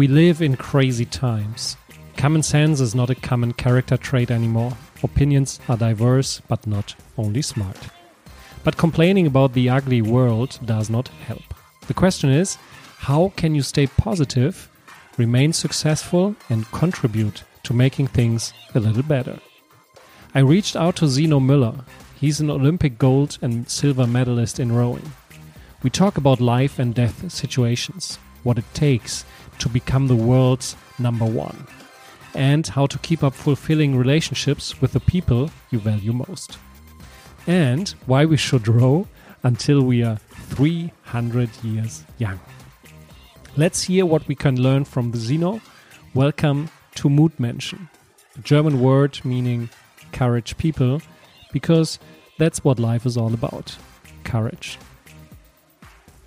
We live in crazy times. Common sense is not a common character trait anymore. Opinions are diverse, but not only smart. But complaining about the ugly world does not help. The question is how can you stay positive, remain successful, and contribute to making things a little better? I reached out to Zeno Müller. He's an Olympic gold and silver medalist in rowing. We talk about life and death situations, what it takes to become the world's number one, and how to keep up fulfilling relationships with the people you value most. And why we should row until we are 300 years young. Let's hear what we can learn from the Zeno. Welcome to Mutmenschen, a German word meaning courage people, because that's what life is all about courage.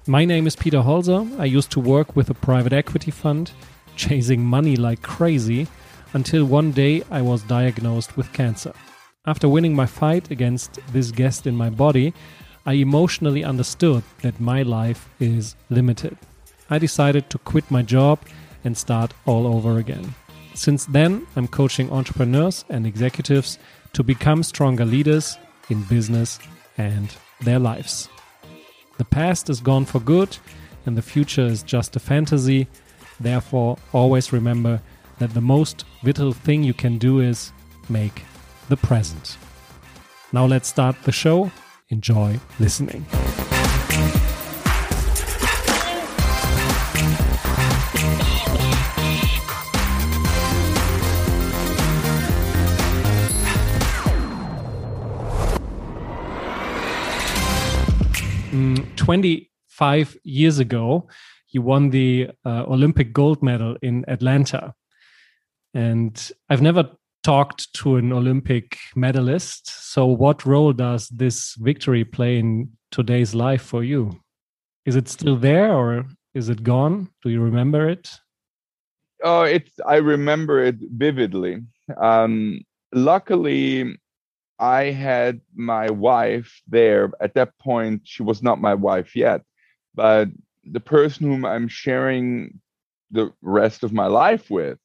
My name is Peter Holzer. I used to work with a private equity fund, chasing money like crazy, until one day I was diagnosed with cancer. After winning my fight against this guest in my body, I emotionally understood that my life is limited. I decided to quit my job and start all over again. Since then, I'm coaching entrepreneurs and executives to become stronger leaders in business and their lives. The past is gone for good, and the future is just a fantasy. Therefore, always remember that the most vital thing you can do is make the present. Now, let's start the show. Enjoy listening. 25 years ago, you won the uh, Olympic gold medal in Atlanta. And I've never talked to an Olympic medalist. So, what role does this victory play in today's life for you? Is it still there or is it gone? Do you remember it? Oh, it's I remember it vividly. Um, luckily, I had my wife there. At that point, she was not my wife yet, but the person whom I'm sharing the rest of my life with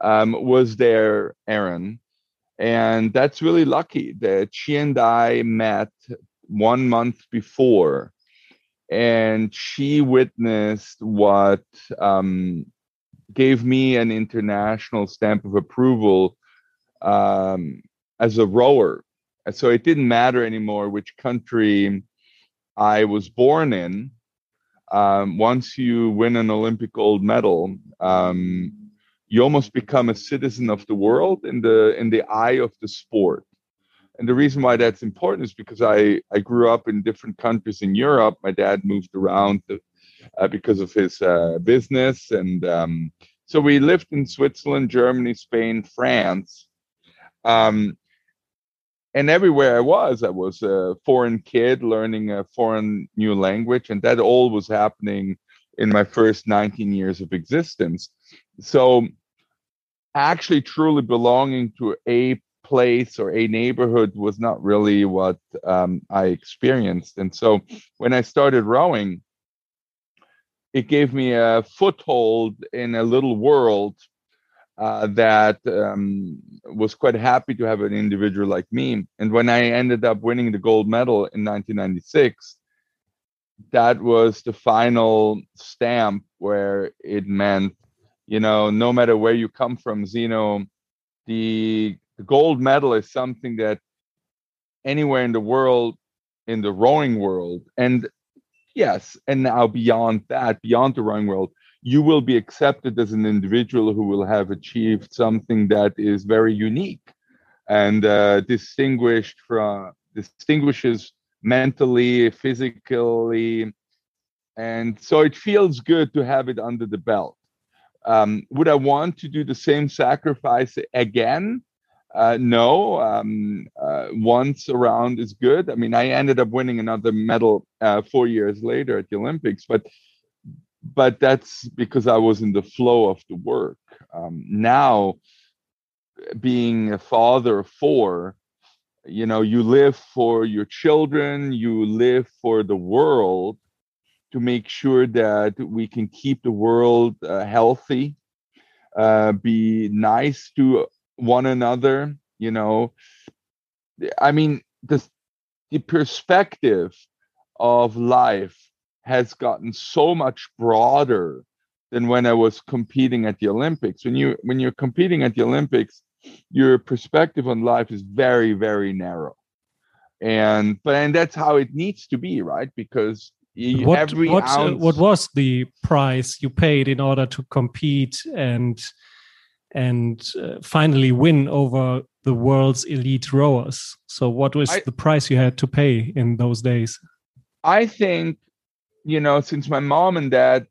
um, was there, Aaron. And that's really lucky that she and I met one month before. And she witnessed what um, gave me an international stamp of approval um, as a rower. So it didn't matter anymore which country I was born in. Um, once you win an Olympic gold medal, um, you almost become a citizen of the world in the in the eye of the sport. And the reason why that's important is because I I grew up in different countries in Europe. My dad moved around to, uh, because of his uh, business, and um, so we lived in Switzerland, Germany, Spain, France. Um, and everywhere I was, I was a foreign kid learning a foreign new language, and that all was happening in my first 19 years of existence. So, actually, truly belonging to a place or a neighborhood was not really what um, I experienced. And so, when I started rowing, it gave me a foothold in a little world uh, that um, was quite happy to have an individual like me. And when I ended up winning the gold medal in 1996, that was the final stamp where it meant, you know, no matter where you come from, Zeno, the, the gold medal is something that anywhere in the world, in the rowing world, and yes, and now beyond that, beyond the rowing world, you will be accepted as an individual who will have achieved something that is very unique and uh, distinguished from distinguishes mentally physically and so it feels good to have it under the belt. Um, would i want to do the same sacrifice again? Uh, no um, uh, once around is good. I mean i ended up winning another medal uh, four years later at the olympics but but that's because I was in the flow of the work. Um, now, being a father of four, you know, you live for your children, you live for the world to make sure that we can keep the world uh, healthy uh, be nice to one another. You know, I mean, the the perspective of life has gotten so much broader than when I was competing at the Olympics. When you when you're competing at the Olympics, your perspective on life is very very narrow, and but and that's how it needs to be, right? Because you, what, every what, uh, what was the price you paid in order to compete and and uh, finally win over the world's elite rowers? So, what was I- the price you had to pay in those days? I think, you know, since my mom and dad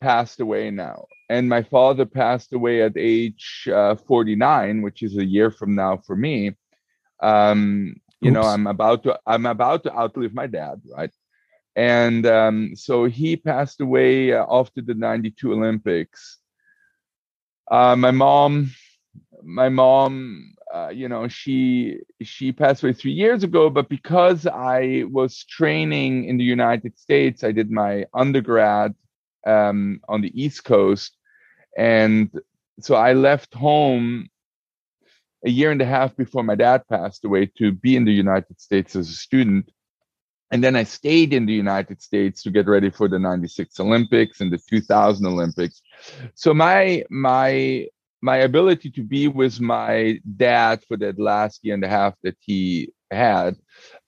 passed away now, and my father passed away at age uh, 49, which is a year from now for me. Um, you know, I'm about to I'm about to outlive my dad, right? And um, so he passed away uh, after the 92 Olympics. Uh, my mom, my mom, uh, you know, she she passed away three years ago. But because I was training in the United States, I did my undergrad um, on the East Coast, and so I left home a year and a half before my dad passed away to be in the United States as a student. And then I stayed in the United States to get ready for the 96 Olympics and the 2000 Olympics. So my my my ability to be with my dad for that last year and a half that he had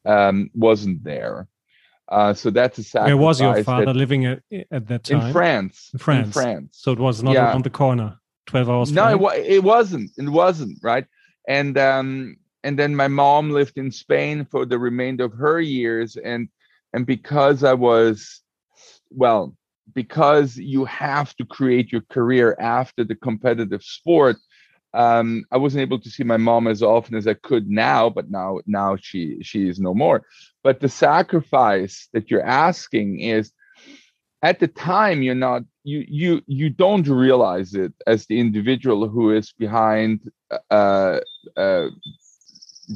um, wasn't there. Uh, so that's a sacrifice. Where was your that- father living at, at that time? in France. In France. In France. So it was not Yeah. around the corner. Twelve hours. No, it, wa- it wasn't. It wasn't right. And um, and then my mom lived in Spain for the remainder of her years, and and because I was, well, because you have to create your career after the competitive sport. Um, I wasn't able to see my mom as often as I could now, but now now she she is no more. But the sacrifice that you're asking is at the time you're not you you you don't realize it as the individual who is behind uh, uh,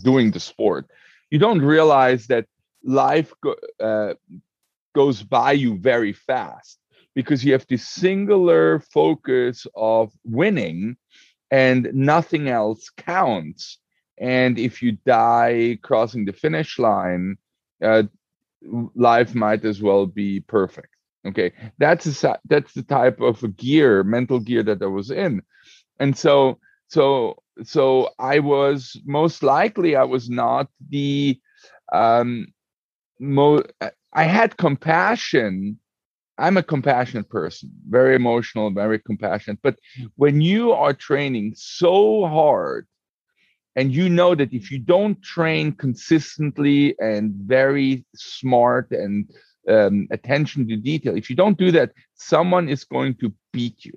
doing the sport you don't realize that life uh, goes by you very fast because you have this singular focus of winning and nothing else counts. And if you die crossing the finish line uh, life might as well be perfect. Okay. That's a, that's the type of gear mental gear that i was in. And so so so i was most likely i was not the um mo i had compassion i'm a compassionate person very emotional very compassionate but when you are training so hard and you know that if you don't train consistently and very smart and um, attention to detail. If you don't do that, someone is going to beat you.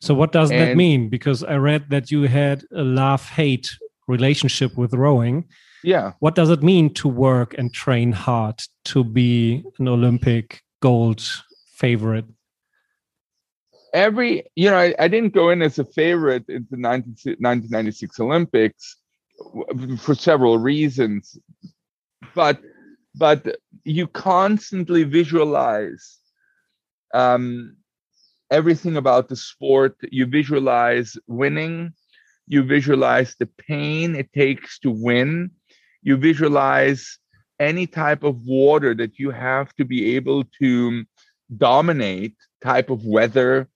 So what does that mean? Because I read that you had a love-hate relationship with rowing. Yeah. What does it mean to work and train hard to be an Olympic gold favorite? Every, you know, I, I didn't go in as a favorite in the 19, 1996 Olympics for several reasons, but but you constantly visualize um, everything about the sport. You visualize winning. You visualize the pain it takes to win. You visualize any type of water that you have to be able to dominate, type of weather.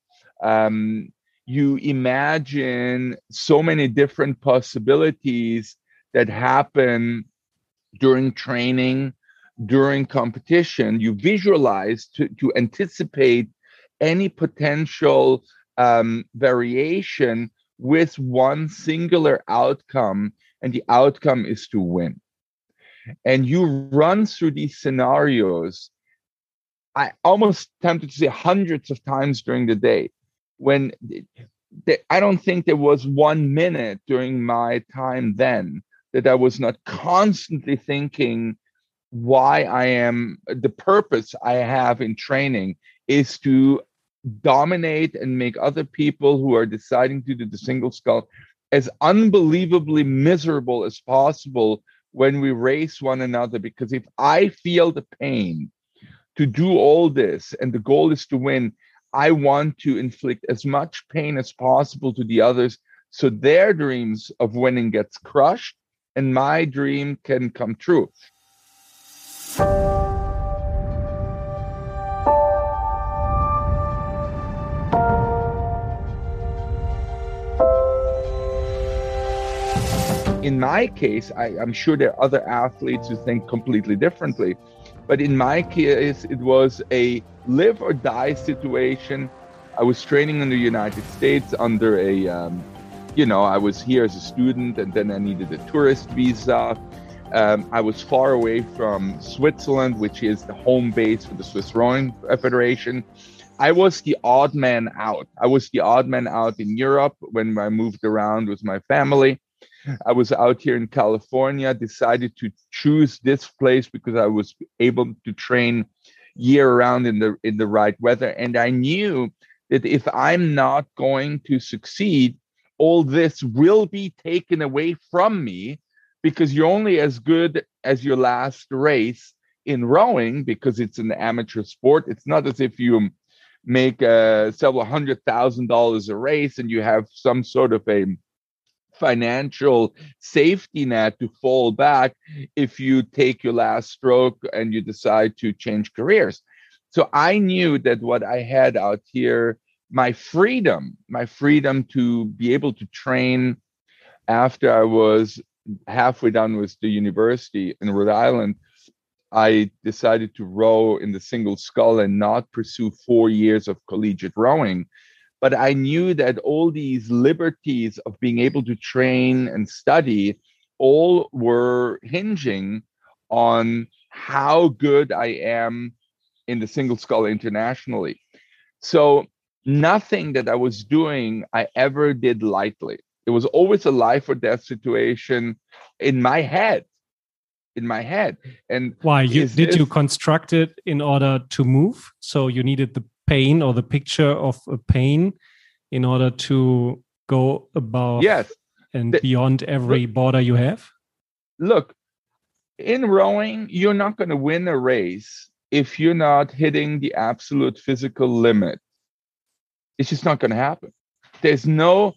Um, you imagine so many different possibilities that happen during training during competition you visualize to, to anticipate any potential um, variation with one singular outcome and the outcome is to win. And you run through these scenarios i almost tempted to say hundreds of times during the day when i don't think there was one minute during my time then that i was not constantly thinking why I am the purpose I have in training is to dominate and make other people who are deciding to do the single scull as unbelievably miserable as possible when we race one another. Because if I feel the pain to do all this and the goal is to win, I want to inflict as much pain as possible to the others so their dreams of winning gets crushed and my dream can come true. In my case, I, am sure there are other athletes who think completely differently. But in my case, it was a live or die situation. I was training in the United States under a, um, you know, I was here as a student and then I needed a tourist visa. Um, I was far away from Switzerland, which is the home base for the Swiss Rowing Federation. I was the odd man out. I was the odd man out in Europe when I moved around with my family. I was out here in California, decided to choose this place because I was able to train year round in the in the right weather. And I knew that if I'm not going to succeed all this will be taken away from me because you're only as good as your last race in rowing because it's an amateur sport. It's not as if you make uh, several hundred thousand dollars a race and you have some sort of a financial safety net to fall back if you take your last stroke and you decide to change careers. So I knew that what I had out here, my freedom, my freedom to be able to train after I was halfway done with the university in Rhode Island, I decided to row in the single scull and not pursue four years of collegiate rowing but I knew that all these liberties of being able to train and study all were hinging on how good I am in the single scull internationally. So nothing that I was doing I ever did lightly. It was always a life or death situation in my head. In my head. And why you did this, you construct it in order to move? So you needed the pain or the picture of a pain in order to go above yes. and the, beyond every look, border you have? Look in rowing you're not going to win a race if you're not hitting the absolute physical limit. It's just not going to happen. There's no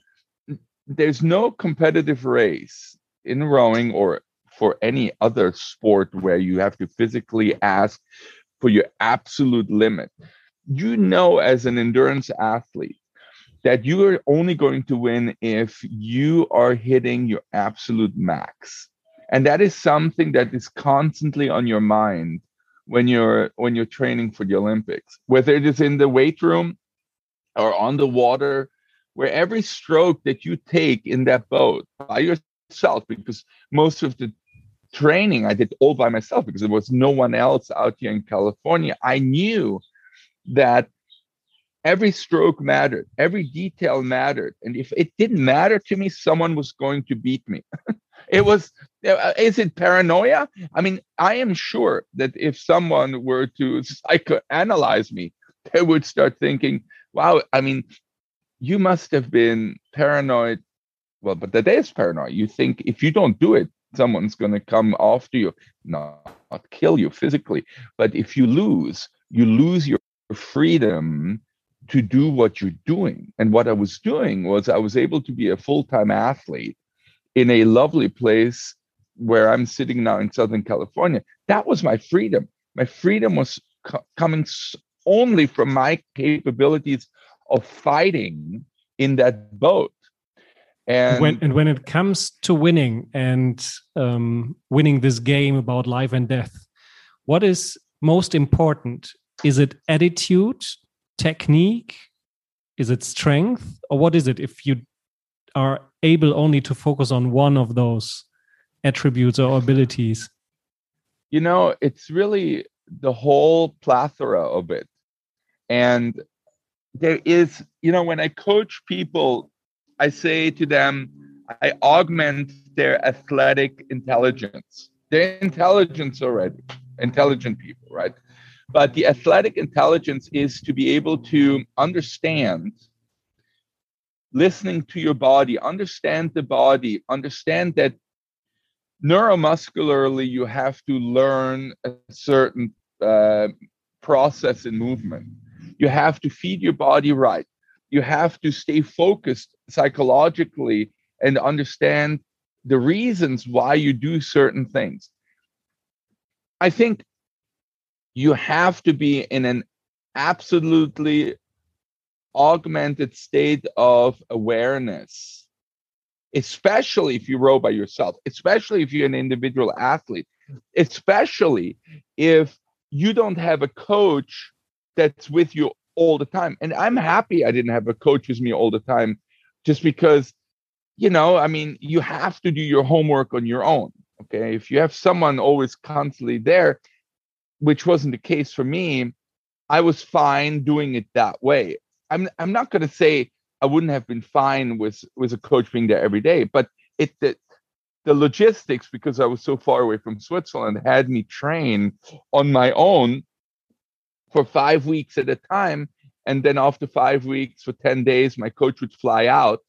there's no competitive race in rowing or for any other sport where you have to physically ask for your absolute limit you know as an endurance athlete that you are only going to win if you are hitting your absolute max. And that is something that is constantly on your mind when you're when you're training for the olympics whether it is in the weight room or on the water where every stroke that you take in that boat by yourself because most of the training i did all by myself because there was no one else out here in california. I knew that every stroke mattered every detail mattered and if it didn't matter to me someone was going to beat me. It was uh, is it paranoia? I mean i am sure that if someone were to psychoanalyze me they would start thinking wow i mean you must have been paranoid. Well but that is paranoia. you think if you don't do it someone's going to come after you not, not kill you physically. But if you lose you lose your freedom to do what you're doing. And what I was doing was I was able to be a full time athlete in a lovely place where I'm sitting now in Southern California. That was my freedom. My freedom was co- coming only from my capabilities of fighting in that boat. And when, and when it comes to winning and um, winning this game about life and death, what is most important? Is it attitude technique? Is it strength? Or what is it if you are able only to focus on one of those attributes or abilities? You know, it's really the whole plethora of it. And there is, you know, when I coach people, I say to them, I augment their athletic intelligence. Their intelligence already, intelligent people, right? But the athletic intelligence is to be able to understand, listening to your body, understand the body, understand that neuromuscularly you have to learn a certain uh, process in movement. You have to feed your body right. You have to stay focused psychologically and understand the reasons why you do certain things. I think you have to be in an absolutely augmented state of awareness, especially if you row by yourself, especially if you're an individual athlete, especially if you don't have a coach that's with you all the time. And I'm happy I didn't have a coach with me all the time just because, you know, I mean, you have to do your homework on your own. Okay. If you have someone always constantly there, which wasn't the case for me, I was fine doing it that way. I'm I'm not going to say I wouldn't have been fine with with a coach being there every day, but it the, the logistics because I was so far away from Switzerland had me train on my own for five weeks at a time, and then after five weeks for ten days, my coach would fly out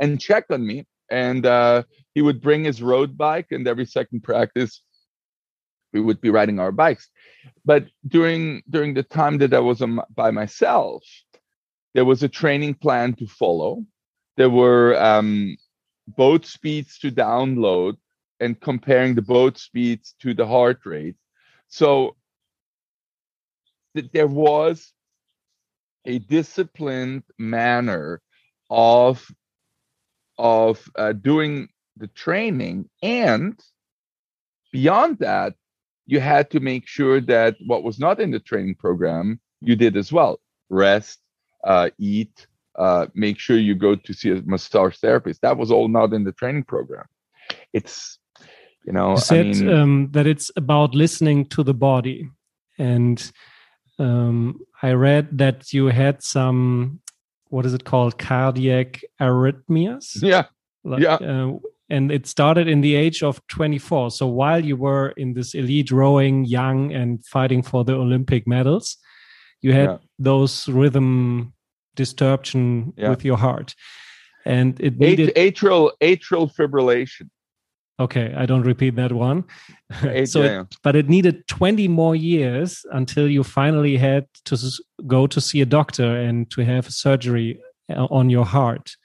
and check on me, and uh, he would bring his road bike, and every second practice we would be riding our bikes. But during during the time that i was um, by myself there was a training plan to follow. There were um, boat speeds to download and comparing the boat speeds to the heart rate. So th- there was a disciplined manner of of uh, doing the training. And beyond that you had to make sure that what was not in the training program you did as well. Rest uh, eat uh, make sure you go to see a massage therapist. That was all not in the training program. It's you know you said I mean, um, that it's about listening to the body. And um, i read that you had some what is it called? Cardiac arrhythmias? Yeah. Like, yeah. uh, and it started in the age of 24 so while you were in this elite rowing young and fighting for the olympic medals you had yeah. those rhythm disturption yeah. with your heart. And it needed atrial atrial fibrillation. Okay i don't repeat that one. So it, but it needed 20 more years until you finally had to go to see a doctor and to have surgery uh, on your heart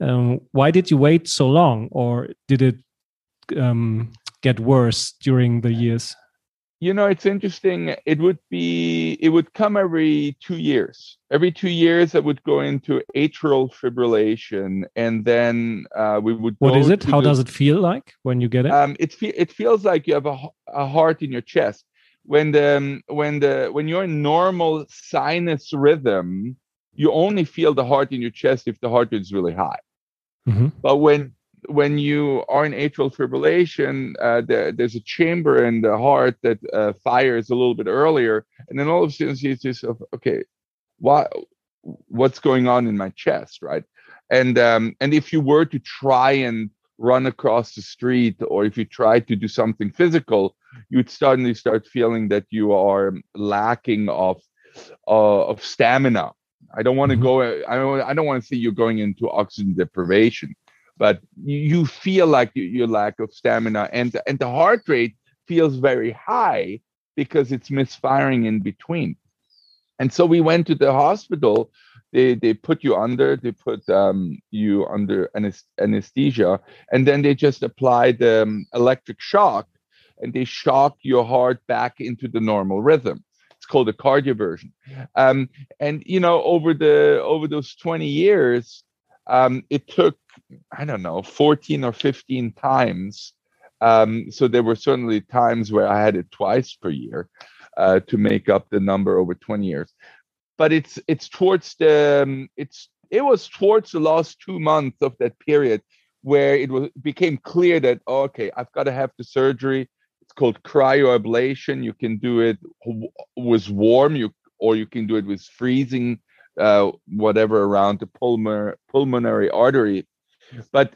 um, why did you wait so long, or did it um, get worse during the years? You know, it's interesting. It would be, it would come every two years. Every two years, I would go into atrial fibrillation, and then uh, we would. What is it? How the, does it feel like when you get it? Um, it fe- it feels like you have a, a heart in your chest. When the um, when the when you're in normal sinus rhythm, you only feel the heart in your chest if the heart rate is really high. Mm-hmm. But when when you are in atrial fibrillation, uh, the, there's a chamber in the heart that uh, fires a little bit earlier, and then all of a sudden you yourself, okay, what what's going on in my chest, right? And um, and if you were to try and run across the street, or if you try to do something physical, you'd suddenly start feeling that you are lacking of uh, of stamina I don't want to mm-hmm. go. I don't. I don't want to see you going into oxygen deprivation, but you feel like your lack of stamina, and and the heart rate feels very high because it's misfiring in between. And so we went to the hospital. They they put you under. They put um, you under anesthesia, and then they just applied um, electric shock, and they shock your heart back into the normal rhythm it's called a cardioversion. Um, and you know, over the over those 20 years, um, it took I don't know 14 or 15 times. Um, so there were certainly times where I had it twice per year uh, to make up the number over 20 years. But it's it's towards the um, it's it was towards the last two months of that period where it was became clear that oh, okay, I've got to have the surgery called cryoablation. You can do it with warm, you or you can do it with freezing, uh, whatever around the pulmonary pulmonary artery. But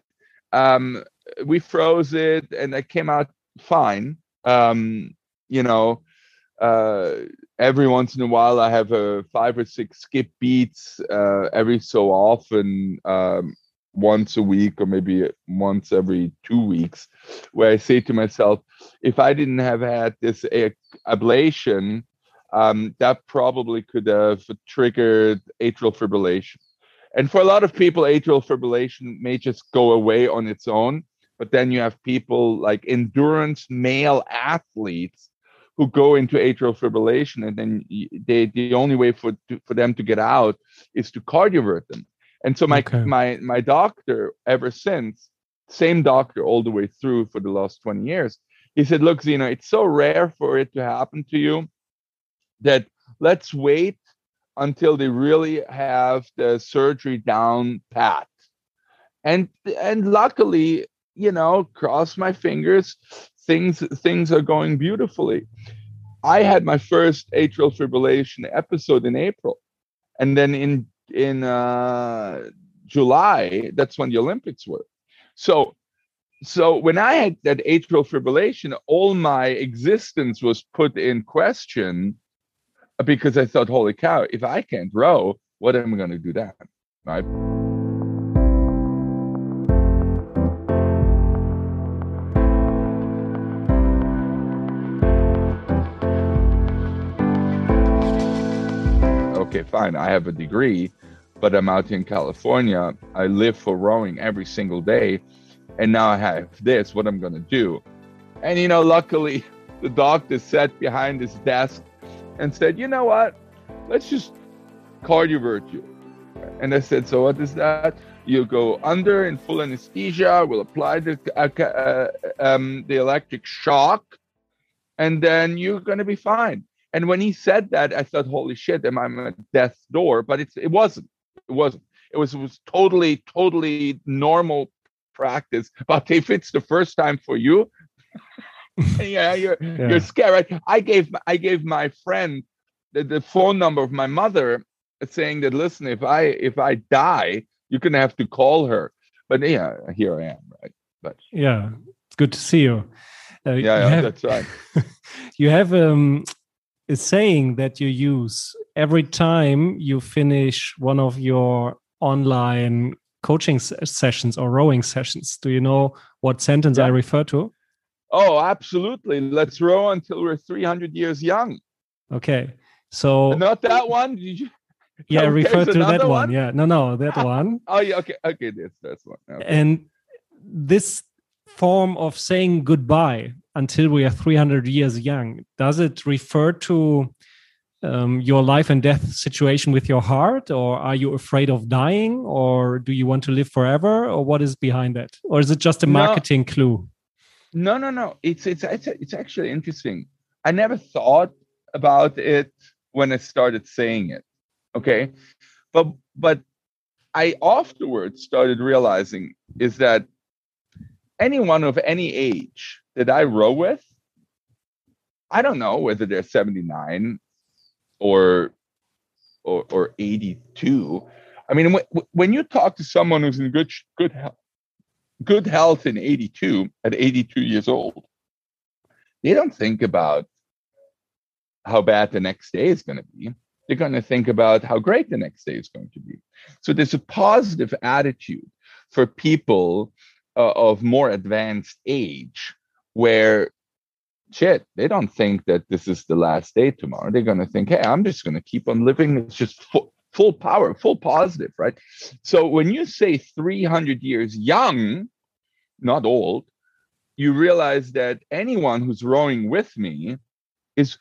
um, we froze it, and it came out fine. Um, you know, uh, every once in a while, I have a five or six skip beats uh, every so often. Um, once a week or maybe once every two weeks where i say to myself if i didn't have had this ablation um, that probably could have triggered atrial fibrillation. And for a lot of people, atrial fibrillation may just go away on its own. But then you have people like endurance male athletes who go into atrial fibrillation, and then they, the only way for to, for them to get out is to cardiovert them. And so my okay. my my doctor ever since, same doctor all the way through for the last 20 years, he said, look, Zeno, it's so rare for it to happen to you that let's wait until they really have the surgery down pat. And and luckily, you know, cross my fingers, things things are going beautifully. I had my first atrial fibrillation episode in April, and then in in uh, July, that's when the Olympics were. So so when I had that atrial fibrillation, all my existence was put in question because I thought, holy cow, if I can't row, what am I going to do then? Right. Fine. I have a degree, but I'm out in California. I live for rowing every single day and now I have this, what I'm gonna do. And you know, luckily the doctor sat behind his desk and said, you know what, let's just cardiovert you. And I said, so what is that? You go under in full anesthesia. We'll apply the uh, uh, um, the electric shock, and then you're gonna be fine. And when he said that, I thought, holy shit, am I at death's door? But it's it wasn't. It wasn't. It was it was totally totally normal practice. But if it's the first time for you, yeah, you're yeah. you're scared. I gave I gave my friend the, the phone number of my mother, saying that listen, if I if I die, you're gonna have to call her. But yeah, here I am, right? But yeah, it's good to see you. Uh, yeah, yeah have, that's right. you have um, a saying that you use every time you finish one of your online coaching sessions or rowing sessions. Do you know what sentence yeah. I refer to? Oh, absolutely. Let's row until we're 300 years young. Okay. So not that one. Did you? Yeah, okay, refer to that one? one. Yeah. No, no, that one. oh, yeah. Okay. Okay. This, this one. Okay. And this form of saying goodbye until we are 300 years young, does it refer to um, your life and death situation with your heart or are you afraid of dying or do you want to live forever or what is behind that? Or is it just a marketing no, clue? No no no. It's, it's it's it's actually interesting. I never thought about it when i started saying it okay? But but i afterwards started realizing is that anyone of any age that i row with I don't know whether they're 79 or or, or 82 i mean when, when you talk to someone who's in good good health good health in 82 at 82 years old they don't think about how bad the next day is going to be. They're going to think about how great the next day is going to be. So there's a positive attitude for people uh, of more advanced age where shit, they don't think that this is the last day tomorrow. They're going to think, hey, I'm just going to keep on living. It's just full, full power, full positive, right? So when you say 300 years young, not old, you realize that anyone who's rowing with me is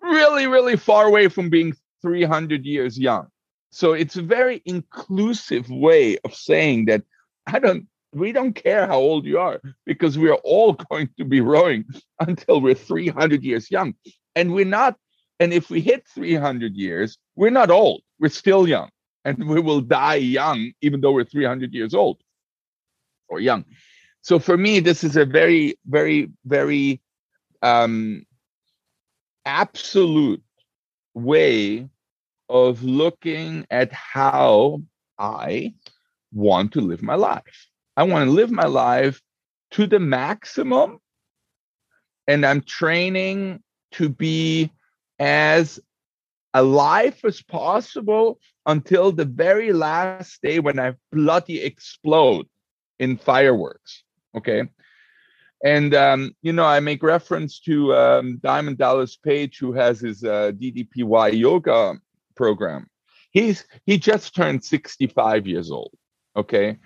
really, really far away from being 300 years young. So it's a very inclusive way of saying that I don't we don't care how old you are because we are all going to be rowing until we're 300 years young. And we're not, and if we hit 300 years, we're not old, we're still young. And we will die young, even though we're 300 years old or young. So for me, this is a very, very, very um, absolute way of looking at how I want to live my life. I want to live my life to the maximum. And I'm training to be as alive as possible until the very last day when I bloody explode in fireworks. Okay. And um, you know, I make reference to um, Diamond Dallas Page, who has his uh, DDPY yoga program. He's he just turned 65 years old. Okay,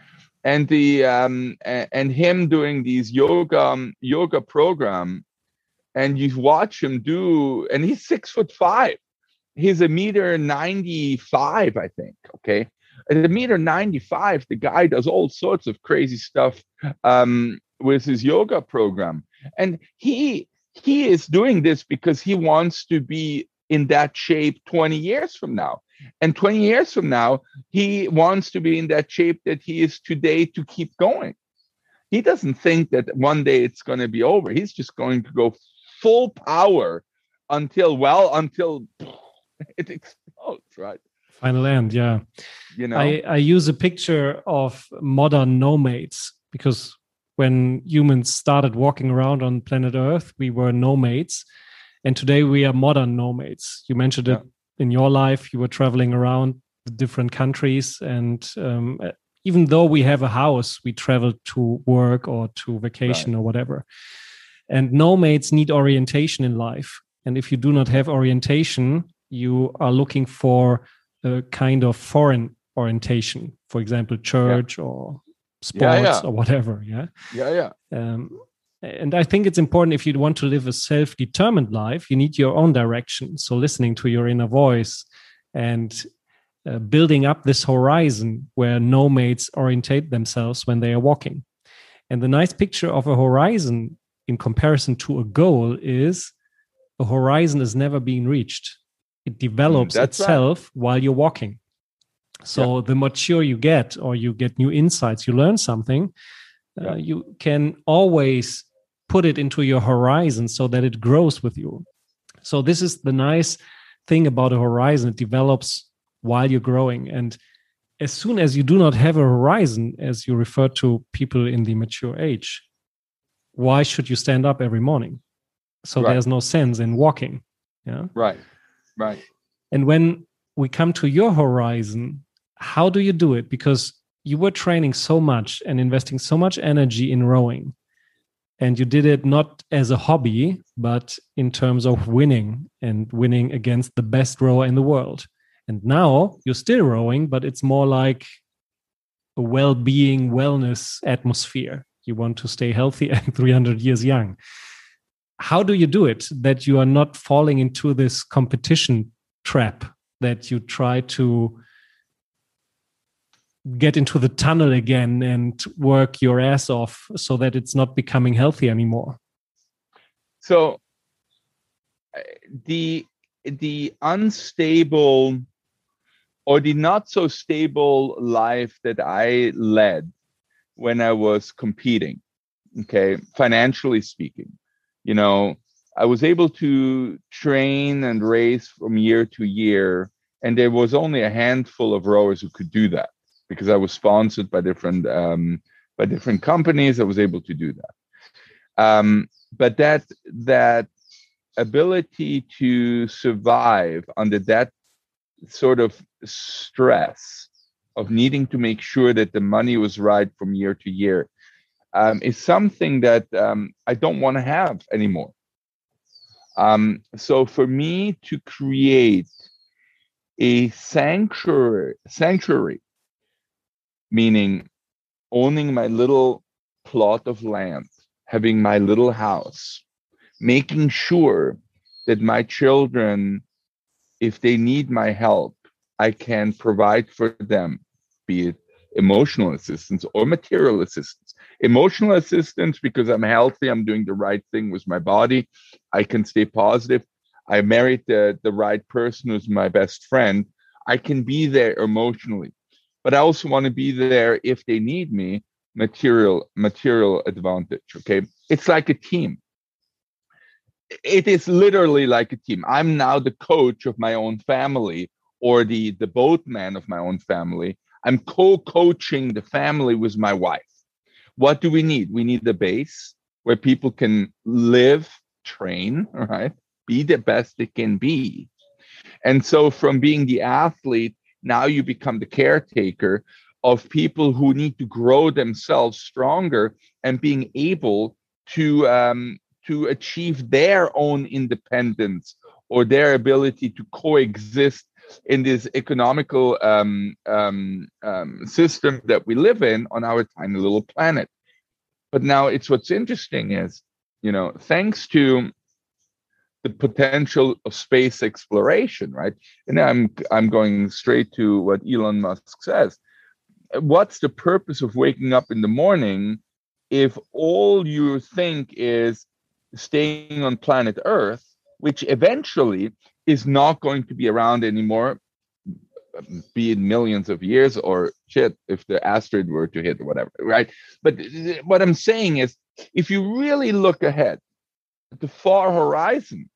and the um, and him doing these yoga um, yoga program, and you watch him do, and he's six foot five. He's a meter 95, I think. Okay, at a meter 95, the guy does all sorts of crazy stuff. Um, with his yoga program and he he is doing this because he wants to be in that shape 20 years from now and 20 years from now he wants to be in that shape that he is today to keep going he doesn't think that one day it's going to be over he's just going to go full power until well until it explodes right final end yeah you know i i use a picture of modern nomads because when humans started walking around on planet Earth, we were nomads. And today we are modern nomads. You mentioned yeah. In your life. You were traveling around the different countries. And um, even though we have a house, we travel to work or to vacation right. or whatever. And nomads need orientation in life. And if you do not have orientation, you are looking for a kind of foreign orientation, for example, church yeah. or sports yeah, yeah. or whatever yeah yeah yeah um, and i think it's important if you want to live a self-determined life you need your own direction. So listening to your inner voice and uh, building up this horizon where nomads orientate themselves when they are walking. And the nice picture of a horizon in comparison to a goal is a horizon is never being reached. It develops mm, itself right. while you're walking. So the mature you get, or you get new insights, you learn something, uh, you can always put it into your horizon so that it grows with you. So this is the nice thing about a horizon; it develops while you're growing. And as soon as you do not have a horizon, as you refer to people in the mature age, why should you stand up every morning? So right. there's no sense in walking. Yeah. Right. Right. And when we come to your horizon, how do you do it? Because you were training so much and investing so much energy in rowing. And you did it not as a hobby, but in terms of winning and winning against the best rower in the world. And now you're still rowing, but it's more like a well being, wellness atmosphere. You want to stay healthy and 300 years young. How do you do it that you are not falling into this competition trap that you try to get into the tunnel again and work your ass off so that it's not becoming healthy anymore. So the the unstable or the not so stable life that i led when i was competing okay financially speaking you know i was able to train and race from year to year and there was only a handful of rowers who could do that because I was sponsored by different um, by different companies. I was able to do that. Um, but that that ability to survive under that sort of stress of needing to make sure that the money was right from year to year um, is something that um, I don't want to have anymore. Um, so for me to create a sanctuary, sanctuary meaning owning my little plot of land, having my little house, making sure that my children, if they need my help, I can provide for them, be it emotional assistance or material assistance. Emotional assistance because I'm healthy, I'm doing the right thing with my body, I can stay positive. I married the, the right person who's my best friend. I can be there emotionally but I also want to be there if they need me. Material material advantage. Okay, it's like a team. It is literally like a team. I'm now the coach of my own family or the the boatman of my own family. I'm co-coaching the family with my wife. What do we need? We need the base where people can live, train, right? Be the best they can be. And so from being the athlete now you become the caretaker of people who need to grow themselves stronger and being able to um, to achieve their own independence or their ability to coexist in this economical um, um, um, system that we live in on our tiny little planet. But now it's what's interesting is, you know, thanks to the potential of space exploration, right? And I'm I'm going straight to what Elon Musk says. What's the purpose of waking up in the morning if all you think is staying on planet Earth, which eventually is not going to be around anymore, be it millions of years or shit, if the asteroid were to hit or whatever, right? But what I'm saying is, if you really look ahead, the far horizon,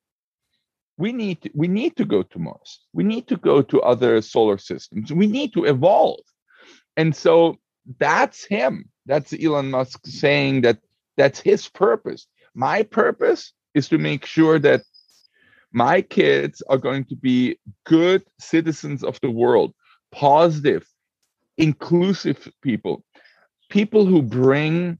we need to, we need to go to Mars. We need to go to other solar systems. We need to evolve, and so that's him. That's Elon Musk saying that that's his purpose. My purpose is to make sure that my kids are going to be good citizens of the world, positive, inclusive people, people who bring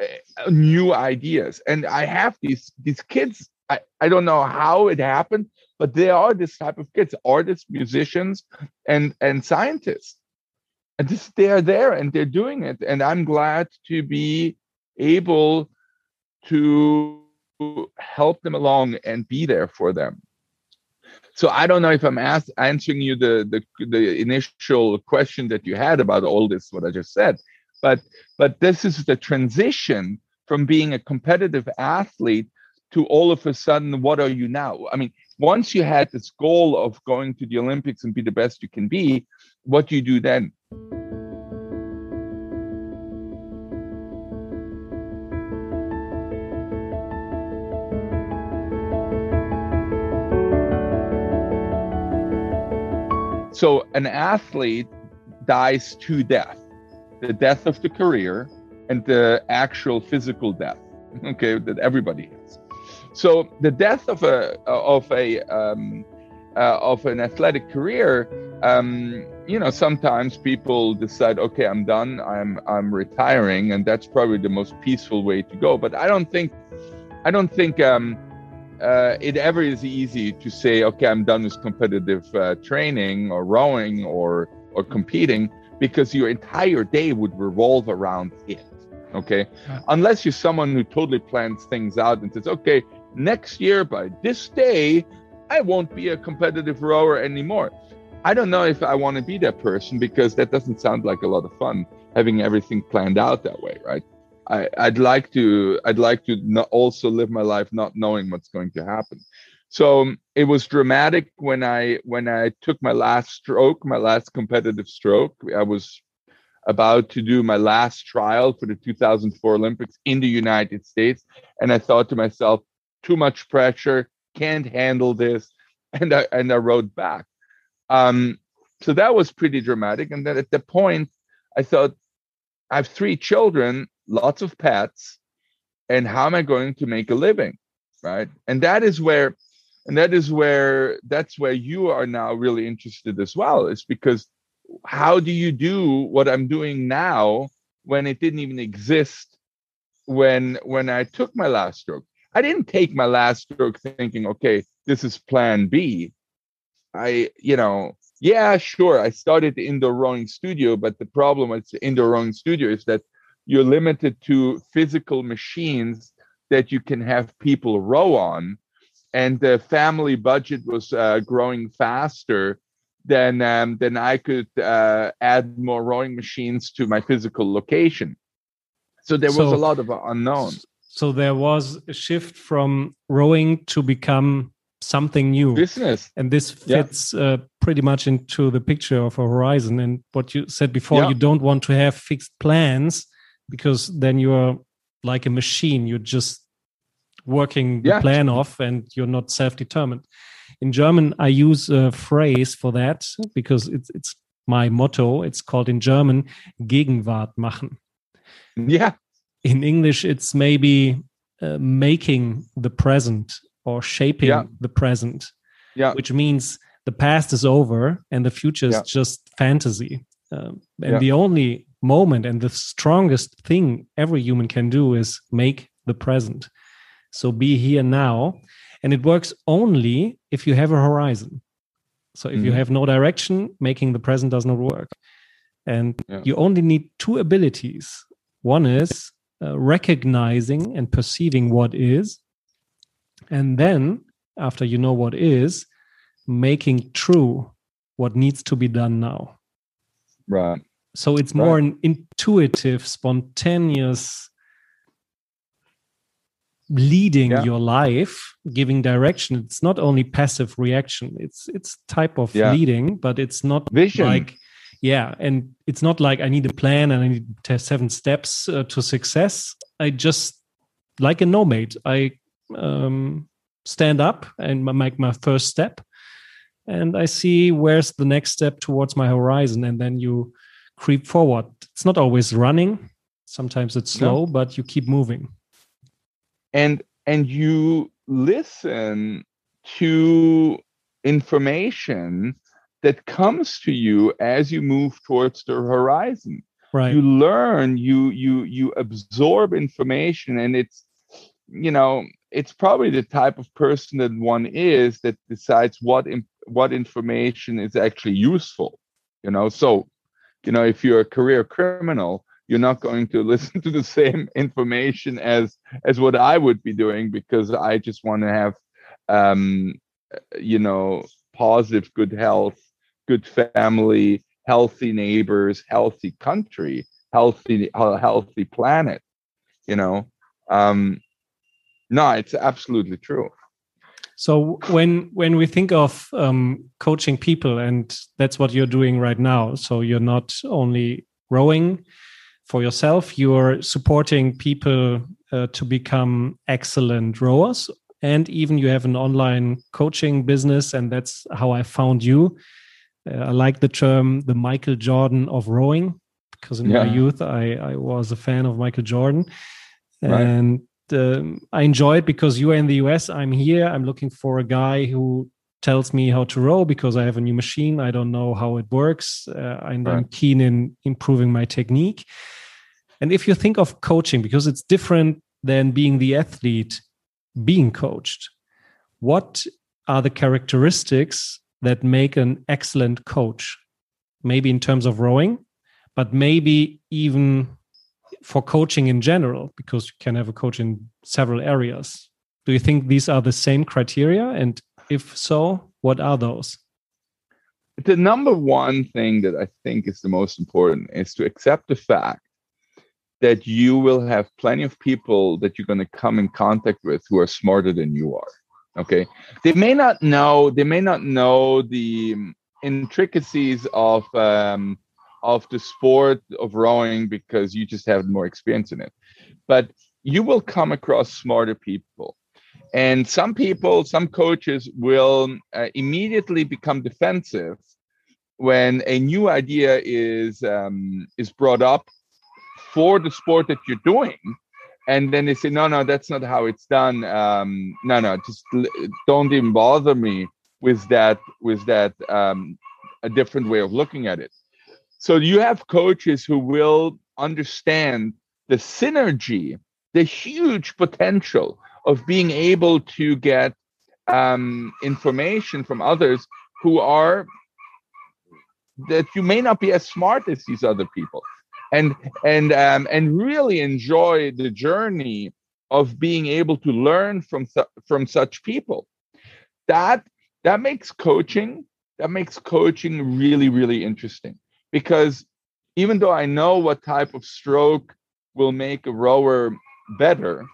Uh, uh, new ideas. And I have these these kids. I, I don't know how it happened, but they are this type of kids, artists, musicians, and and scientists. And this, they are there and they're doing it. And I'm glad to be able to help them along and be there for them. So I don't know if I'm ask, answering you the, the the initial question that you had about all this what I just said, but but this is the transition from being a competitive athlete to all of a sudden what are you now? I mean, once you had this goal of going to the Olympics and be the best you can be, what do you do then? So an athlete dies to death the death of the career and the actual physical death, okay, that everybody has. So the death of a of a um, uh, of an athletic career, um, you know, sometimes people decide, okay, I'm done, I'm I'm retiring, and that's probably the most peaceful way to go. But I don't think, I don't think um, uh, it ever is easy to say, okay, I'm done with competitive uh, training or rowing or or competing because your entire day would revolve around it. Okay, yeah. unless you're someone who totally plans things out and says, okay, next year by this day, I won't be a competitive rower anymore. I don't know if I want to be that person because that doesn't sound like a lot of fun having everything planned out that way, right? I, would like to I'd like to also live my life not knowing what's going to happen. So um, it was dramatic when I when I took my last stroke, my last competitive stroke. I was about to do my last trial for the 2004 Olympics in the United States, and I thought to myself, too much pressure, can't handle this, and I and I wrote back. Um, so that was pretty dramatic. And then at the point, I thought, I have three children lots of pets and how am i going to make a living right and that is where and that is where that's where you are now really interested as well is because how do you do what i'm doing now when it didn't even exist when when i took my last stroke? I didn't take my last stroke thinking okay this is plan b. I you know yeah sure i started the indoor rowing studio but the problem with the indoor rowing studio is that you're limited to physical machines that you can have people row on and the family budget was uh, growing faster than um, than I could uh, add more rowing machines to my physical location. So there so, was a lot of unknown. So there was a shift from rowing to become something new business and this fits yeah. uh, pretty much into the picture of a horizon and what you said before yeah. you don't want to have fixed plans because then you're like a machine you're just working the yeah. plan off and you're not self-determined in german i use a phrase for that because it's it's my motto it's called in german gegenwart machen yeah in english it's maybe uh, making the present or shaping yeah. the present yeah which means the past is over and the future is yeah. just fantasy um, and the only moment and the strongest thing every human can do is make the present. So be here now. And it works only if you have a horizon. So if mm-hmm. you have no direction, making the present does not work. And yeah. you only need two abilities. One is uh, recognizing and perceiving what is. And then, after you know what is, making true what needs to be done now. Right. So it's more right. an intuitive, spontaneous leading yeah. your life, giving direction. It's not only passive reaction. It's it's type of yeah. leading, but it's not Vision. like yeah, and it's not like I need a plan and I need to have seven steps uh, to success. I just like a nomad. I um, stand up and make my first step, and I see where's the next step towards my horizon, and then you creep forward. It's not always running. Sometimes it's slow, no. but you keep moving. And and you listen to information that comes to you as you move towards the horizon. Right. You learn, you you you absorb information and it's you know, it's probably the type of person that one is that decides what what information is actually useful you know so you know if you're a career criminal you're not going to listen to the same information as as what i would be doing because i just want to have um you know positive good health good family healthy neighbors healthy country healthy healthy planet you know um no it's absolutely true so when when we think of um, coaching people, and that's what you're doing right now. So you're not only rowing for yourself, you're supporting people uh, to become excellent rowers, and even you have an online coaching business, and that's how I found you. Uh, I like the term the Michael Jordan of rowing because in yeah. my youth I, I was a fan of Michael Jordan. Right. And um, I enjoy it because you are in the US. I'm here. I'm looking for a guy who tells me how to row because I have a new machine. I don't know how it works. Uh, and right. I'm keen in improving my technique. And if you think of coaching, because it's different than being the athlete being coached, what are the characteristics that make an excellent coach? Maybe in terms of rowing, but maybe even for coaching in general because you can have a coach in several areas. Do you think these are the same criteria? And if so what are those? The number one thing that i think is the most important is to accept the fact that you will have plenty of people that you're going to come in contact with who are smarter than you are okay they may not know they may not know the intricacies of um, of the sport of rowing because you just have more experience in it. But you will come across smarter people. And some people, some coaches will uh, immediately become defensive when a new idea is um, is brought up for the sport that you're doing, and then they say, "No, no, that's not how it's done. Um, no, no, just don't even bother me with that. With that, um, a different way of looking at it." So you have coaches who will understand the synergy, the huge potential of being able to get um, information from others who are that you may not be as smart as these other people and and um, and really enjoy the journey of being able to learn from from such people. That that makes coaching that makes coaching really really interesting because even though I know what type of stroke will make a rower better,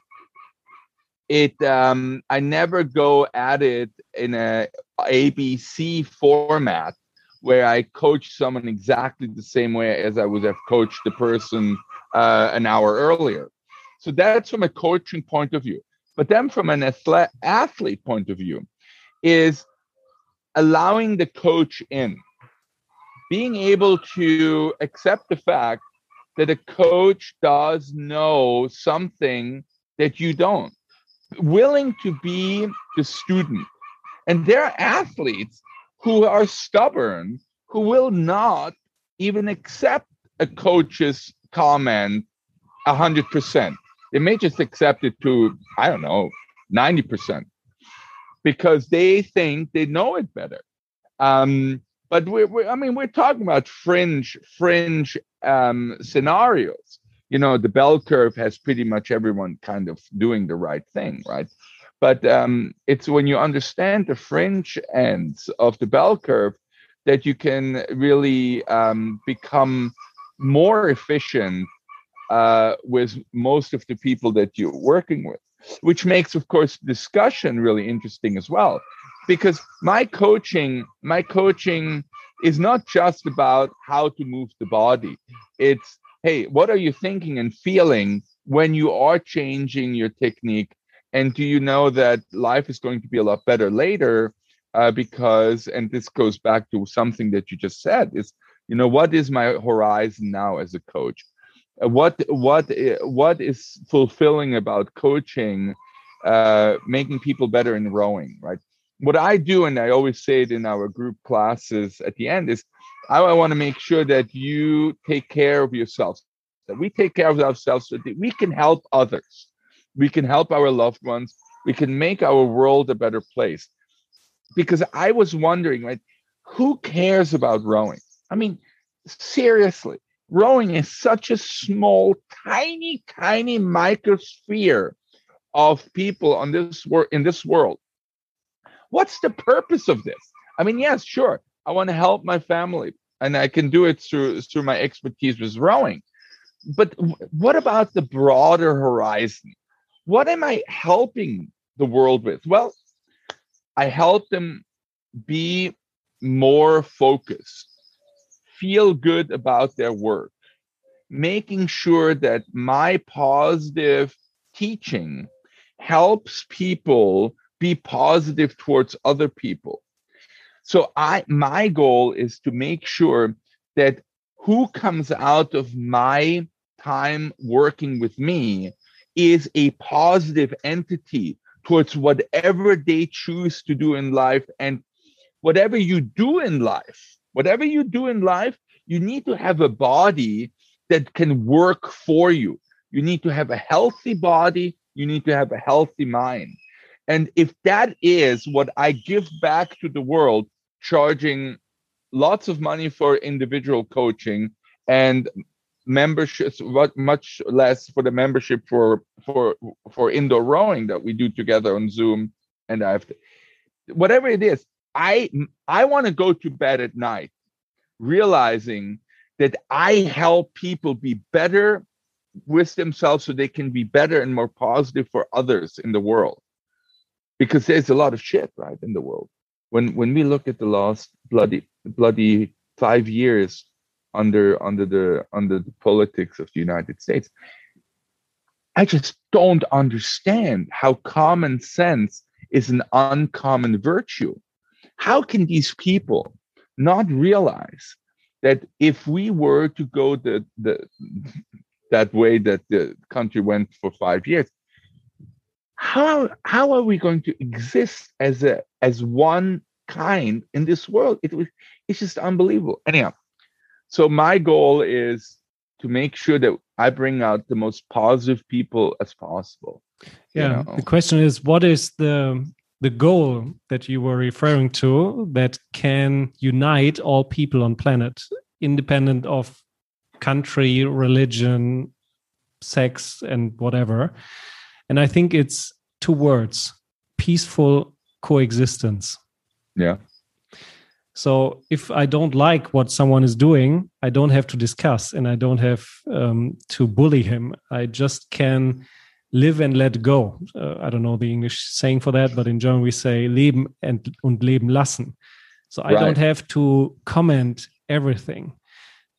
it um, I never go at it in a ABC format where I coach someone exactly the same way as I would have coached the person uh, an hour earlier. So that's from a coaching point of view. But then from an athlete, athlete point of view, is allowing the coach in being able to accept the fact that a coach does know something that you don't, willing to be the student. And there are athletes who are stubborn, who will not even accept a coach's comment 100%. They may just accept it to, I don't know, 90% because they think they know it better. Um, but we're, we're, I mean, we're talking about fringe, fringe um, scenarios. You know, the bell curve has pretty much everyone kind of doing the right thing, right? But um, it's when you understand the fringe ends of the bell curve that you can really um, become more efficient uh, with most of the people that you're working with, which makes, of course, discussion really interesting as well. Because my coaching, my coaching is not just about how to move the body. It's hey, what are you thinking and feeling when you are changing your technique? And do you know that life is going to be a lot better later? Uh, because, and this goes back to something that you just said, is you know what is my horizon now as a coach? Uh, what what what is fulfilling about coaching, uh, making people better in rowing, right? What I do, and I always say it in our group classes at the end, is I, I want to make sure that you take care of yourself, that we take care of ourselves so that we can help others. We can help our loved ones. We can make our world a better place. Because I was wondering, right, who cares about rowing? I mean, seriously, rowing is such a small, tiny, tiny microsphere of people on this world in this world. What's the purpose of this? I mean, yes, sure, I want to help my family, and I can do it through through my expertise with rowing. But what about the broader horizon? What am I helping the world with? Well, I help them be more focused, feel good about their work, making sure that my positive teaching helps people be positive towards other people so I my goal is to make sure that who comes out of my time working with me is a positive entity towards whatever they choose to do in life. And whatever you do in life whatever you do in life you need to have a body that can work for you. You need to have a healthy body. You need to have a healthy mind. And if that is what i give back to the world charging lots of money for individual coaching and memberships much less for the membership for for for indoor rowing that we do together on zoom and i have to, whatever it is i i want to go to bed at night realizing that i help people be better with themselves so they can be better and more positive for others in the world. Because there's a lot of shit right in the world. When when we look at the last bloody bloody five years under under the under the politics of the United States, I just don't understand how common sense is an uncommon virtue. How can these people not realize that if we were to go the, the that way that the country went for five years, how how are we going to exist as a as one kind in this world? It was it's just unbelievable. Anyhow so my goal is to make sure that i bring out the most positive people as possible yeah you know? the question is what is the the goal that you were referring to that can unite all people on planet independent of country religion sex and whatever and I think it's two words peaceful coexistence. Yeah. So if I don't like what someone is doing, I don't have to discuss and I don't have um, to bully him. I just can live and let go. Uh, I don't know the English saying for that, but in German we say leben and, und leben lassen. So I right. don't have to comment everything.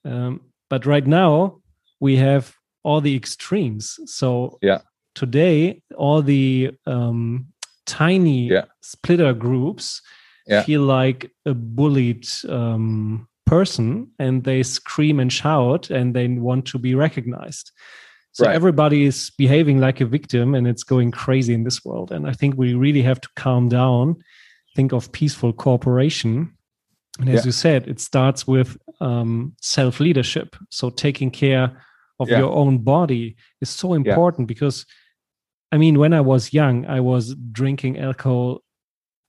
Um, but right now we have all the extremes. So yeah today all the um, tiny yeah. splitter groups yeah. feel like a bullied um, person and they scream and shout and they want to be recognized so right. everybody is behaving like a victim and it's going crazy in this world and i think we really have to calm down think of peaceful cooperation and as yeah. you said it starts with um, self leadership so taking care of Yeah. your own body is so important because I mean, when I was young, I was drinking alcohol.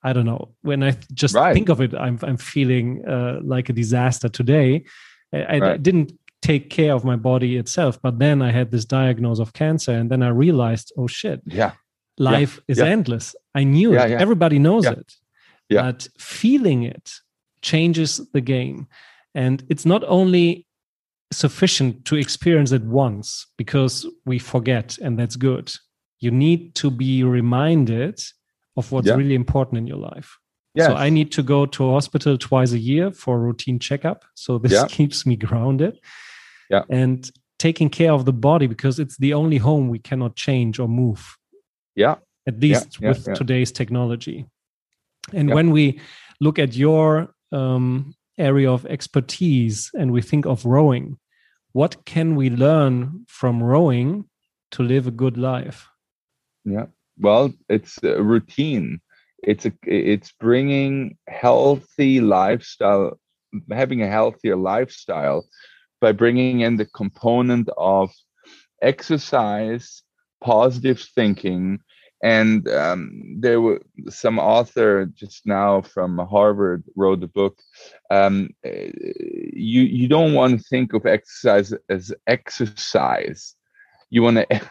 I don't know. When I just Right. think of it, I'm I'm feeling uh, like a disaster today. I, I Right. didn't take care of my body itself, but then I had this diagnosis of cancer, and then I realized, oh shit, Yeah. life is yeah. endless. I knew Yeah, it. yeah. Everybody knows Yeah. it. Yeah. But feeling it changes the game. And it's not only sufficient to experience it once because we forget, and that's good. You need to be reminded of what's Yeah. really important in your life. Yes. So I need to go to a hospital twice a year for a routine checkup. So this Yeah. keeps me grounded. Yeah. And taking care of the body because it's the only home we cannot change or move Yeah. at least yeah, with today's technology. And when we look at your um, area of expertise and we think of rowing, what can we learn from rowing to live a good life? Yeah. Well, it's a routine. It's a it's bringing healthy lifestyle, having a healthier lifestyle by bringing in the component of exercise, positive thinking, and um, there were some author just now from Harvard wrote a book. Um, you you don't want to think of exercise as exercise. You want to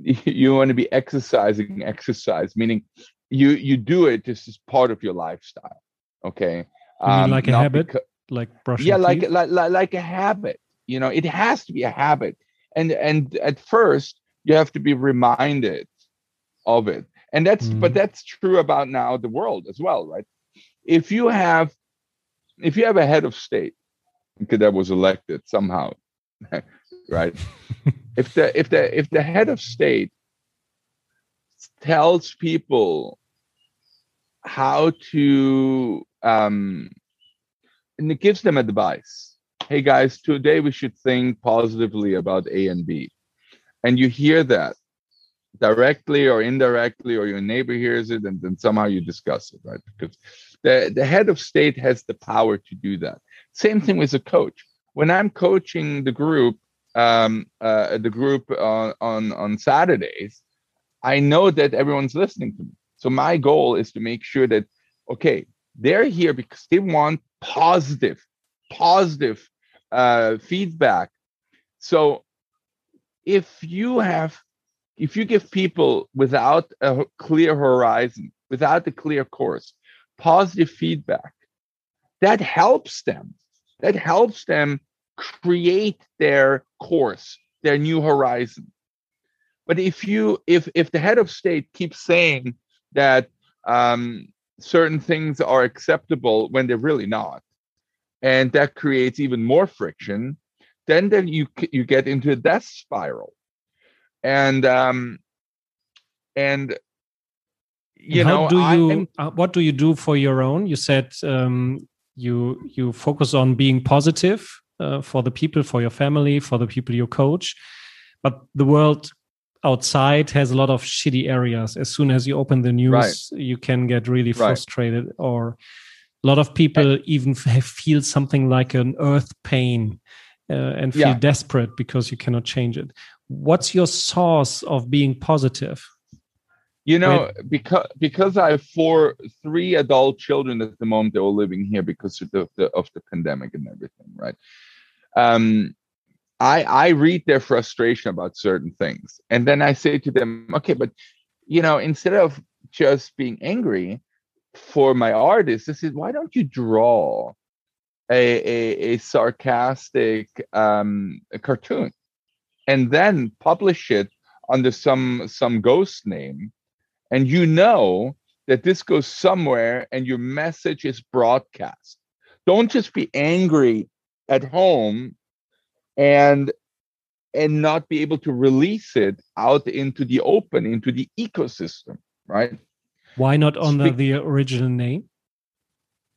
you want to be exercising exercise meaning you you do it this is part of your lifestyle okay? You like a habit? becau- Like brushing yeah like, like like like a habit you know it has to be a habit. And and at first you have to be reminded of it. And that's but Mhm. that's true about now the world as well right? If you have if you have a head of state okay, that was elected somehow right if the if the if the head of state tells people how to um and it gives them advice. Hey guys today we should think positively about a and b. And you hear that directly or indirectly or your neighbor hears it and then somehow you discuss it right? Because the, the head of state has the power to do that. Same thing with a coach. When i'm coaching the group um, uh, the group on, on on Saturdays, I know that everyone's listening to me. So my goal is to make sure that okay, they're here because they want positive, positive uh, feedback. So if you have, if you give people without a clear horizon, without a clear course, positive feedback, that helps them. That helps them create their course their new horizon. But if you if if the head of state keeps saying that um, certain things are acceptable when they're really not and that creates even more friction then then you you get into a death spiral. And um and you And know do you am- uh, what do you do for your own? You said um, you you focus on being positive uh, for the people for your family for the people you coach but the world outside has a lot of shitty areas as soon as you open the news Right. you can get really Right. frustrated or a lot of people even feel something like an earth pain uh, and feel Yeah. desperate because you cannot change it what's your source of being positive You know, because because I have four, three adult children at the moment. They're all living here because of the, the of the pandemic and everything, right? Um, I I read their frustration about certain things, and then I say to them, okay, but you know, instead of just being angry for my artist, this is why don't you draw a a, a sarcastic um, cartoon, and then publish it under some some ghost name and you know that this goes somewhere and your message is broadcast. Don't just be angry at home and and not be able to release it out into the open into the ecosystem right? Why not under the original name?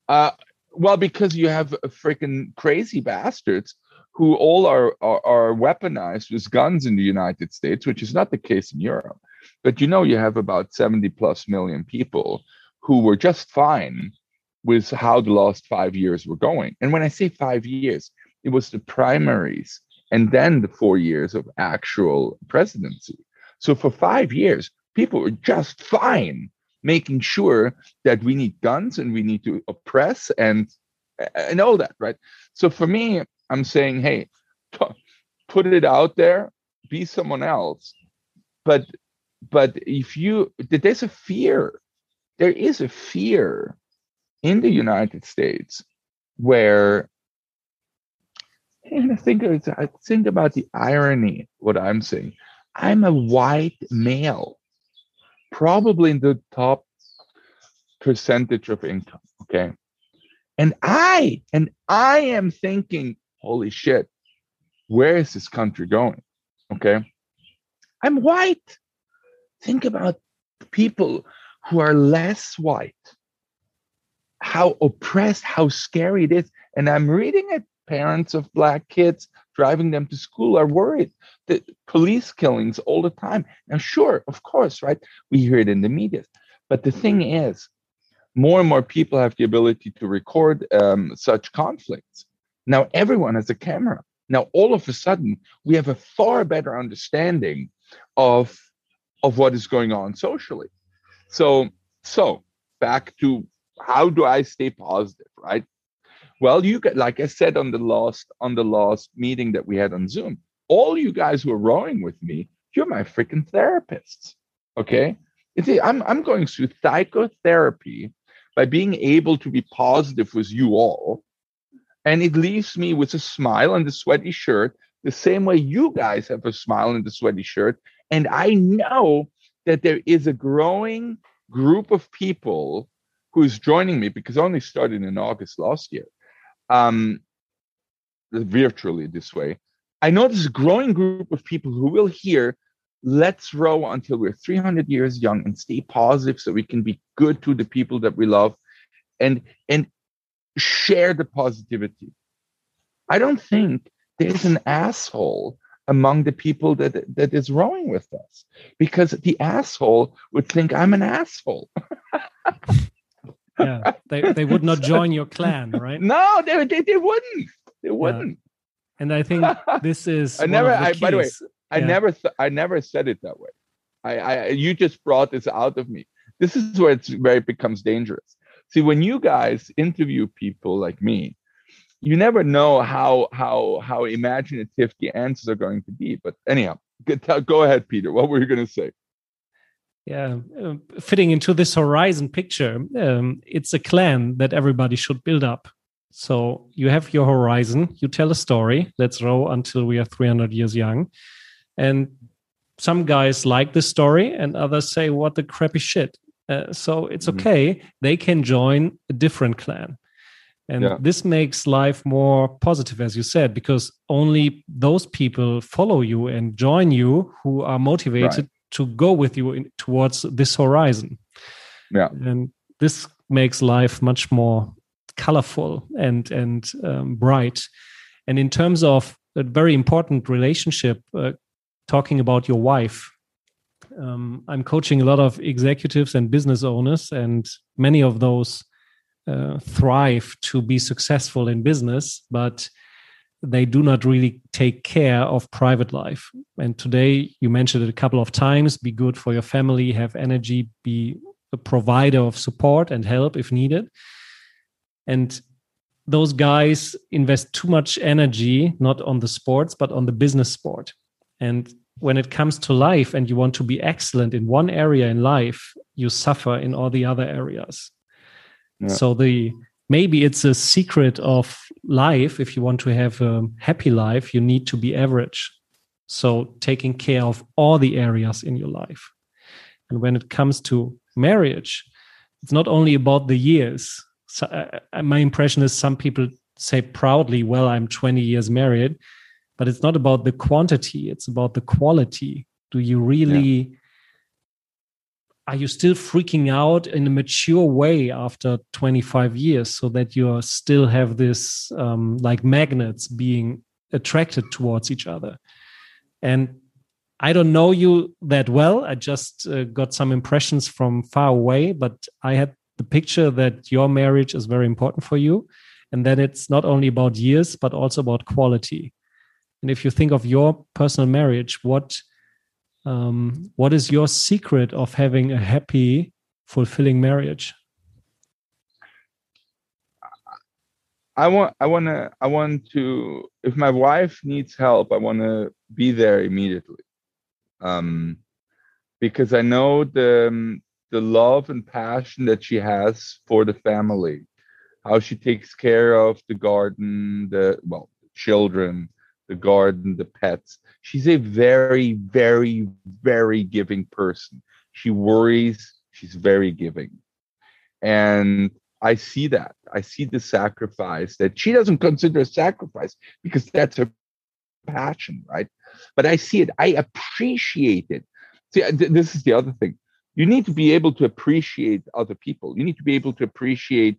Uh well because you have freaking crazy bastards who all are, are are weaponized with guns in the united states which is not the case in europe but you know you have about 70 plus million people who were just fine with how the last five years were going and when i say five years it was the primaries and then the four years of actual presidency. So for five years, people were just fine making sure that we need guns and we need to oppress and and all that, right? So for me, I'm saying, hey, put it out there, be someone else. But but if you there's a fear, there is a fear in the United States where and I think I think about the irony, what I'm saying. I'm a white male, probably in the top percentage of income. Okay. And I, and I am thinking, holy shit, where is this country going? Okay. I'm white. Think about people who are less white, how oppressed, how scary it is. And I'm reading it. Parents of black kids driving them to school are worried that police killings all the time. Now sure of course right? We hear it in the media. But the thing is more and more people have the ability to record um, such conflicts. Now everyone has a camera. Now all of a sudden we have a far better understanding of of what is going on socially so so back to how do i stay positive right well, you get like I said on the last on the last meeting that we had on Zoom, all you guys who are rowing with me, you're my freaking therapists. Okay. It's, I'm I'm going through psychotherapy by being able to be positive with you all. And it leaves me with a smile and a sweaty shirt, the same way you guys have a smile and a sweaty shirt. And I know that there is a growing group of people who is joining me because I only started in August last year um, virtually this way. I know there's a growing group of people who will hear, let's row until we're 300 years young and stay positive so we can be good to the people that we love and, and share the positivity. I don't think there's an asshole among the people that that is rowing with us because the asshole would think I'm an asshole. yeah, they they would not join your clan, right? No, they they, they wouldn't. They wouldn't. Yeah. And I think this is. I never. I, by the way, I yeah. never. I never said it that way. I, I. You just brought this out of me. This is where it's where it becomes dangerous. See, when you guys interview people like me, you never know how how how imaginative the answers are going to be. But anyhow, go ahead, Peter. What were you going to say? yeah, uh, fitting into this horizon picture, um, it's a clan that everybody should build up. So you have your horizon, you tell a story. Let's row until we are 300 years young. And some guys like the story, and others say, What the crappy shit. Uh, so it's mm-hmm. okay. They can join a different clan. And yeah. this makes life more positive, as you said, because only those people follow you and join you who are motivated right to go with you in, towards this horizon. Yeah, and this makes life much more colorful and and um, bright. And in terms of a very important relationship, uh, talking about your wife, um, I'm coaching a lot of executives and business owners, and many of those uh, thrive to be successful in business, but they do not really take care of private life. And today, you mentioned it a couple of times be good for your family, have energy, be a provider of support and help if needed. And those guys invest too much energy, not on the sports, but on the business sport. And when it comes to life and you want to be excellent in one area in life, you suffer in all the other areas. Yeah. So the maybe it's a secret of life. If you want to have a happy life you need to be average. So taking care of all the areas in your life. And when it comes to marriage it's not only about the years. So, uh, uh my impression is some people say proudly well i'm 20 years married but it's not about the quantity it's about the quality. Do you really yeah are you still freaking out in a mature way after 25 years so that you still have this um, like magnets being attracted towards each other? And i don't know you that well. I just uh, got some impressions from far away but i had the picture that your marriage is very important for you and then it's not only about years but also about quality. And if you think of your personal marriage, what um, what is your secret of having a happy, fulfilling marriage? I want I want to I want to if my wife needs help, I want to be there immediately. Um because I know the um, the love and passion that she has for the family, how she takes care of the garden, the well, children, the garden, the pets. She's a very very very giving person. She worries, she's very giving. And I see that. I see the sacrifice that she doesn't consider a sacrifice because that's her passion, right? But I see it. I appreciate it. See, uh, this is the other thing. You need to be able to appreciate other people. You need to be able to appreciate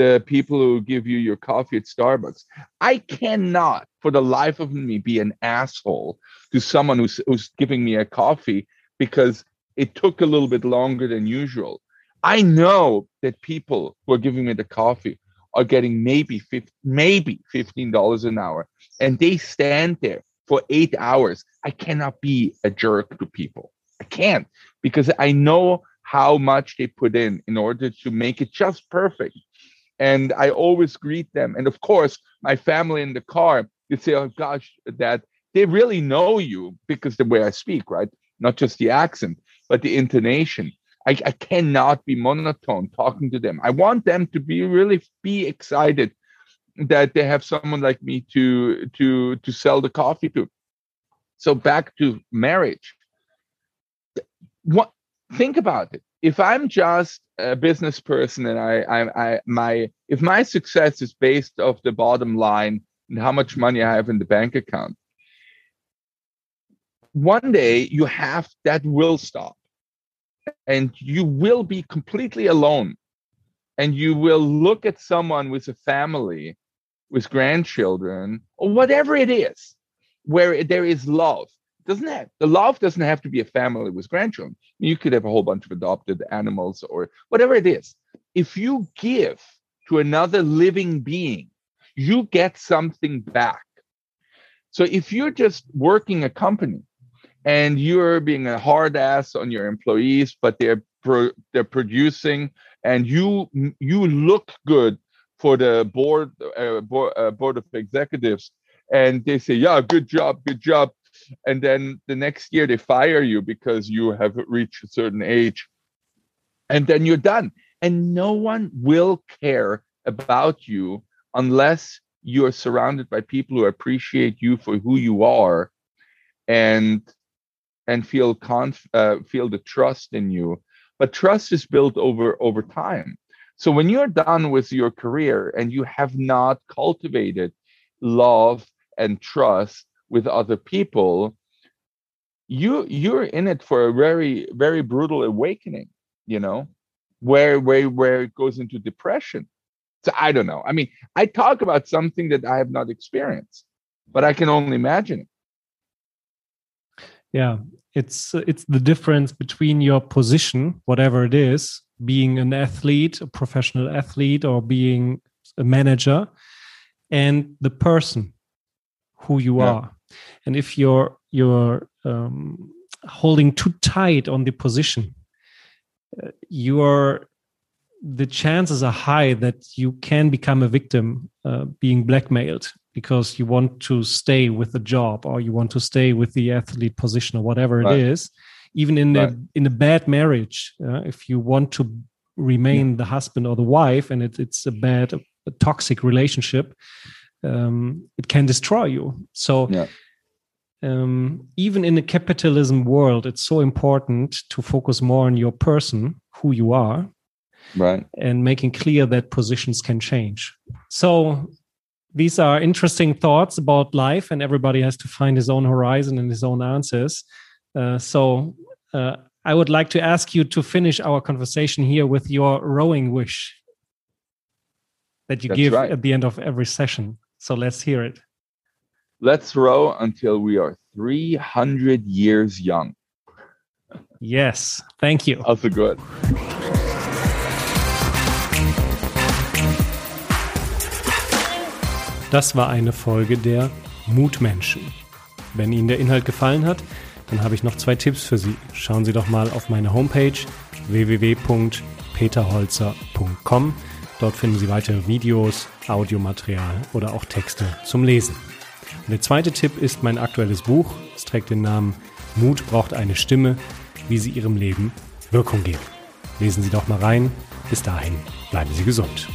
the people who give you your coffee at Starbucks. I cannot, for the life of me, be an asshole to someone who's, who's giving me a coffee because it took a little bit longer than usual I know that people who are giving me the coffee are getting maybe 50, maybe $15 an hour and they stand there for eight hours. I cannot be a jerk to people. I can't because I know how much they put in in order to make it just perfect. And I always greet them. And of course, my family in the car, they say, oh gosh, that they really know you because the way I speak, right? Not just the accent, but the intonation. I, I cannot be monotone talking to them. I want them to be really be excited that they have someone like me to to to sell the coffee to. So back to marriage. What think about it. If I'm just a business person and I, I, I my if my success is based off the bottom line and how much money I have in the bank account, one day you have that will stop. And you will be completely alone. And you will look at someone with a family with grandchildren or whatever it is where there is love doesn't have the love doesn't have to be a family with grandchildren. You could have a whole bunch of adopted animals or whatever it is. If you give to another living being you get something back. So if you're just working a company and you're being a hard ass on your employees, but they're pro- they're producing, and you you look good for the board uh, board, uh, board of executives, and they say, "Yeah, good job, good job," and then the next year they fire you because you have reached a certain age, and then you're done, and no one will care about you unless you're surrounded by people who appreciate you for who you are and and feel conf- uh, feel the trust in you. But trust is built over over time. So when you're done with your career and you have not cultivated love and trust with other people you you're in it for a very very brutal awakening you know where where where it goes into depression. So i don't know. I mean i talk about something that i have not experienced but i can only imagine. It yeah it's it's the difference between your position whatever it is being an athlete a professional athlete or being a manager and the person who you yeah. are and if you're you're um, holding too tight on the position uh, you're the chances are high that you can become a victim uh, being blackmailed because you want to stay with the job or you want to stay with the athlete position or whatever right. it is even in right. a in a bad marriage uh, if you want to remain yeah. the husband or the wife and it, it's a bad a toxic relationship um, it can destroy you so yeah. um, even in a capitalism world it's so important to focus more on your person who you are right and making clear that positions can change so these are interesting thoughts about life, and everybody has to find his own horizon and his own answers. Uh, so, uh, I would like to ask you to finish our conversation here with your rowing wish that you That's give right. at the end of every session. So, let's hear it. Let's row until we are 300 years young. Yes, thank you. Also good. Das war eine Folge der Mutmenschen. Wenn Ihnen der Inhalt gefallen hat, dann habe ich noch zwei Tipps für Sie. Schauen Sie doch mal auf meine Homepage www.peterholzer.com. Dort finden Sie weitere Videos, Audiomaterial oder auch Texte zum Lesen. Und der zweite Tipp ist mein aktuelles Buch. Es trägt den Namen Mut braucht eine Stimme, wie Sie Ihrem Leben Wirkung geben. Lesen Sie doch mal rein. Bis dahin, bleiben Sie gesund.